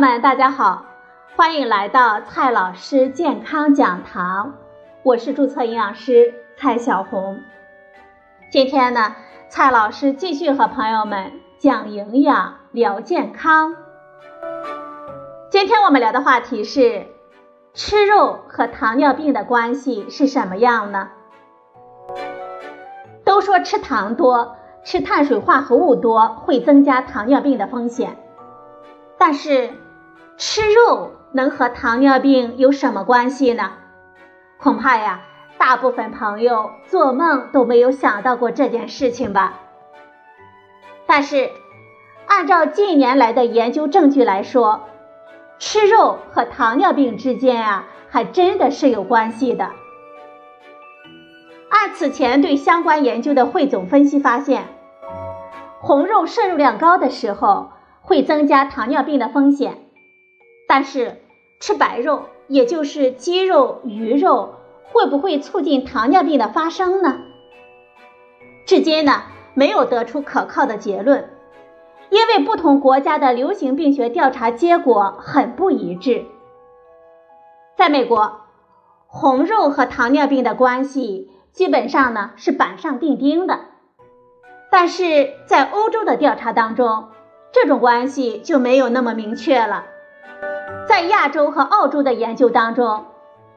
友们，大家好，欢迎来到蔡老师健康讲堂，我是注册营养师蔡小红。今天呢，蔡老师继续和朋友们讲营养、聊健康。今天我们聊的话题是：吃肉和糖尿病的关系是什么样呢？都说吃糖多、吃碳水化合物多会增加糖尿病的风险，但是吃肉能和糖尿病有什么关系呢？恐怕呀，大部分朋友做梦都没有想到过这件事情吧。但是，按照近年来的研究证据来说，吃肉和糖尿病之间啊，还真的是有关系的。按此前对相关研究的汇总分析发现，红肉摄入量高的时候会增加糖尿病的风险，但是吃白肉，也就是鸡肉、鱼肉，会不会促进糖尿病的发生呢？至今呢，没有得出可靠的结论，因为不同国家的流行病学调查结果很不一致。在美国，红肉和糖尿病的关系。基本上呢是板上钉钉的，但是在欧洲的调查当中，这种关系就没有那么明确了。在亚洲和澳洲的研究当中，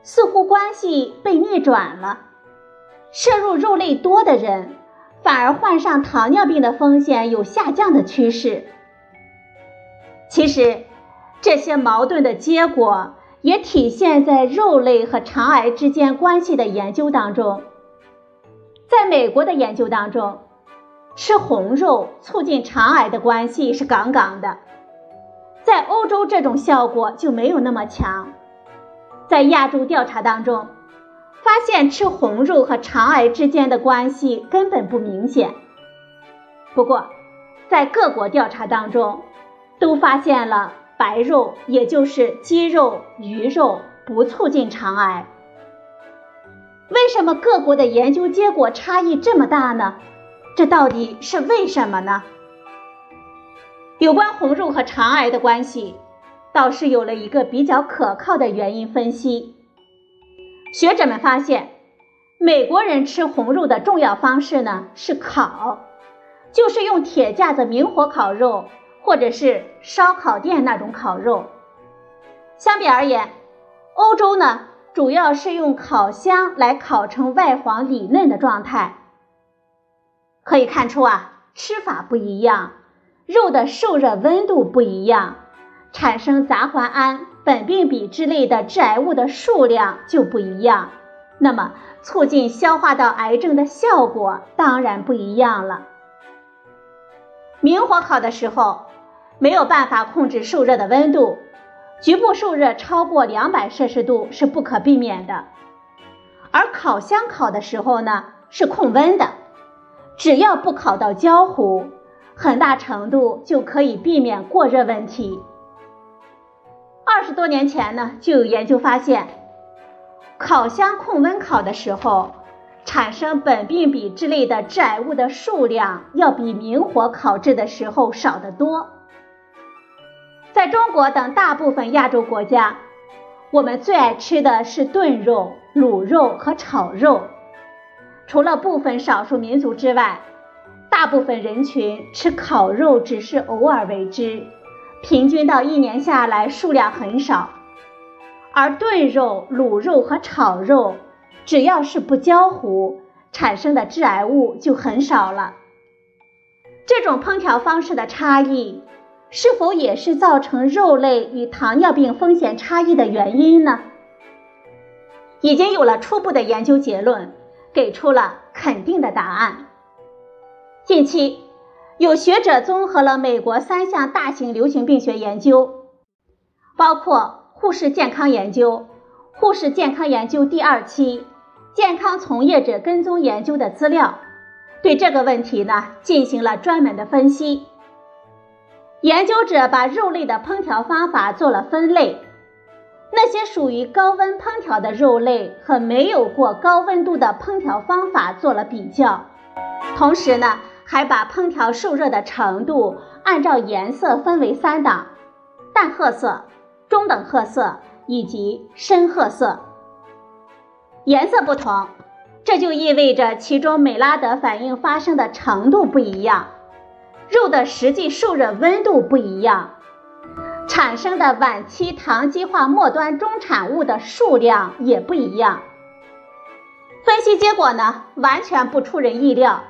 似乎关系被逆转了，摄入肉类多的人反而患上糖尿病的风险有下降的趋势。其实，这些矛盾的结果也体现在肉类和肠癌之间关系的研究当中。在美国的研究当中，吃红肉促进肠癌的关系是杠杠的，在欧洲这种效果就没有那么强。在亚洲调查当中，发现吃红肉和肠癌之间的关系根本不明显。不过，在各国调查当中，都发现了白肉，也就是鸡肉、鱼肉不促进肠癌。为什么各国的研究结果差异这么大呢？这到底是为什么呢？有关红肉和肠癌的关系，倒是有了一个比较可靠的原因分析。学者们发现，美国人吃红肉的重要方式呢是烤，就是用铁架子明火烤肉，或者是烧烤店那种烤肉。相比而言，欧洲呢？主要是用烤箱来烤成外黄里嫩的状态。可以看出啊，吃法不一样，肉的受热温度不一样，产生杂环胺、苯并芘之类的致癌物的数量就不一样。那么，促进消化道癌症的效果当然不一样了。明火烤的时候，没有办法控制受热的温度。局部受热超过两百摄氏度是不可避免的，而烤箱烤的时候呢是控温的，只要不烤到焦糊，很大程度就可以避免过热问题。二十多年前呢就有研究发现，烤箱控温烤的时候，产生苯并芘之类的致癌物的数量要比明火烤制的时候少得多。在中国等大部分亚洲国家，我们最爱吃的是炖肉、卤肉和炒肉。除了部分少数民族之外，大部分人群吃烤肉只是偶尔为之，平均到一年下来数量很少。而炖肉、卤肉和炒肉，只要是不焦糊，产生的致癌物就很少了。这种烹调方式的差异。是否也是造成肉类与糖尿病风险差异的原因呢？已经有了初步的研究结论，给出了肯定的答案。近期，有学者综合了美国三项大型流行病学研究，包括《护士健康研究》《护士健康研究》第二期《健康从业者跟踪研究》的资料，对这个问题呢进行了专门的分析。研究者把肉类的烹调方法做了分类，那些属于高温烹调的肉类和没有过高温度的烹调方法做了比较，同时呢，还把烹调受热的程度按照颜色分为三档：淡褐色、中等褐色以及深褐色。颜色不同，这就意味着其中美拉德反应发生的程度不一样，肉的实际受热温度不一样，产生的晚期糖基化末端中产物的数量也不一样。分析结果呢，完全不出人意料。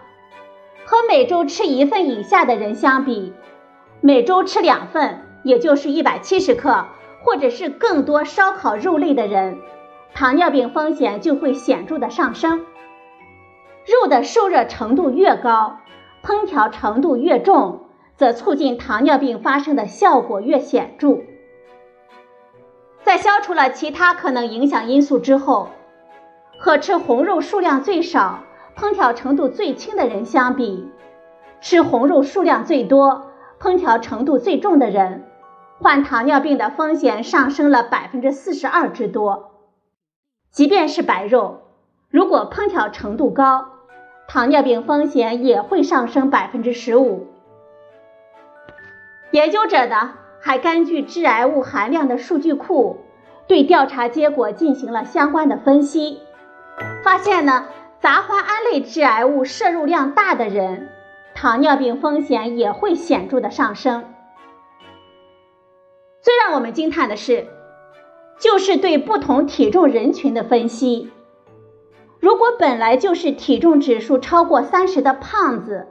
和每周吃一份以下的人相比，每周吃两份，也就是一百七十克，或者是更多烧烤肉类的人，糖尿病风险就会显著的上升。肉的受热程度越高，烹调程度越重，则促进糖尿病发生的效果越显著。在消除了其他可能影响因素之后，和吃红肉数量最少。烹调程度最轻的人相比，吃红肉数量最多、烹调程度最重的人，患糖尿病的风险上升了百分之四十二之多。即便是白肉，如果烹调程度高，糖尿病风险也会上升百分之十五。研究者呢，还根据致癌物含量的数据库，对调查结果进行了相关的分析，发现呢。杂环胺类致癌物摄入量大的人，糖尿病风险也会显著的上升。最让我们惊叹的是，就是对不同体重人群的分析。如果本来就是体重指数超过三十的胖子，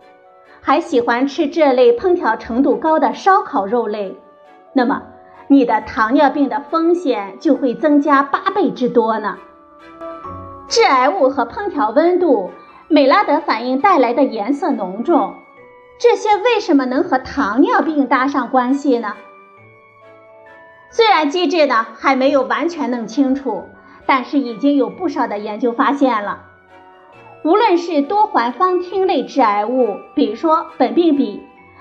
还喜欢吃这类烹调程度高的烧烤肉类，那么你的糖尿病的风险就会增加八倍之多呢。致癌物和烹调温度、美拉德反应带来的颜色浓重，这些为什么能和糖尿病搭上关系呢？虽然机制呢还没有完全弄清楚，但是已经有不少的研究发现了，无论是多环芳烃类致癌物，比如说苯并芘，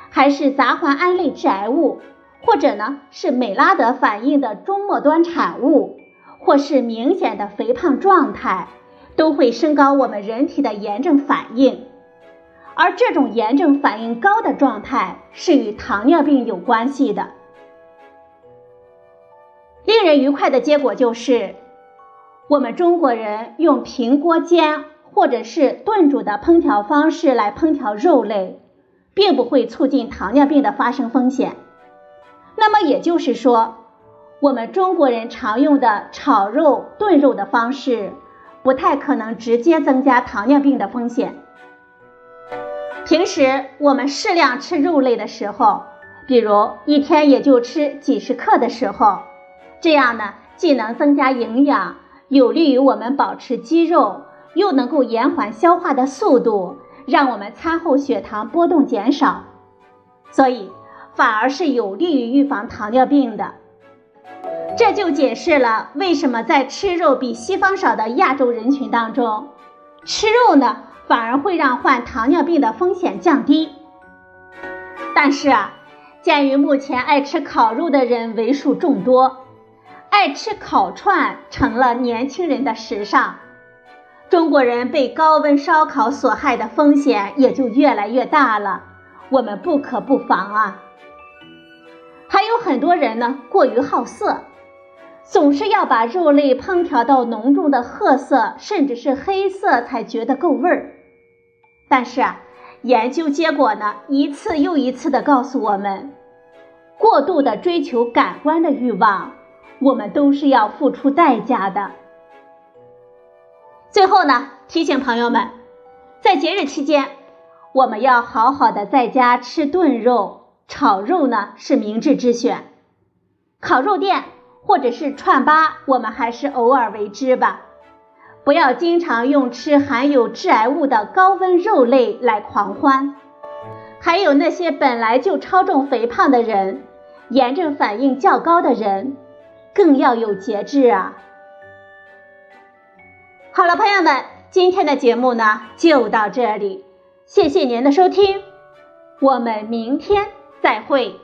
还是杂环胺类致癌物，或者呢是美拉德反应的中末端产物，或是明显的肥胖状态。都会升高我们人体的炎症反应，而这种炎症反应高的状态是与糖尿病有关系的。令人愉快的结果就是，我们中国人用平锅煎或者是炖煮的烹调方式来烹调肉类，并不会促进糖尿病的发生风险。那么也就是说，我们中国人常用的炒肉、炖肉的方式。不太可能直接增加糖尿病的风险。平时我们适量吃肉类的时候，比如一天也就吃几十克的时候，这样呢，既能增加营养，有利于我们保持肌肉，又能够延缓消化的速度，让我们餐后血糖波动减少，所以反而是有利于预防糖尿病的。这就解释了为什么在吃肉比西方少的亚洲人群当中，吃肉呢反而会让患糖尿病的风险降低。但是啊，鉴于目前爱吃烤肉的人为数众多，爱吃烤串成了年轻人的时尚，中国人被高温烧烤所害的风险也就越来越大了。我们不可不防啊！还有很多人呢，过于好色。总是要把肉类烹调到浓重的褐色，甚至是黑色才觉得够味儿。但是啊，研究结果呢，一次又一次的告诉我们，过度的追求感官的欲望，我们都是要付出代价的。最后呢，提醒朋友们，在节日期间，我们要好好的在家吃炖肉、炒肉呢，是明智之选。烤肉店。或者是串吧，我们还是偶尔为之吧，不要经常用吃含有致癌物的高温肉类来狂欢。还有那些本来就超重肥胖的人，炎症反应较高的人，更要有节制啊！好了，朋友们，今天的节目呢就到这里，谢谢您的收听，我们明天再会。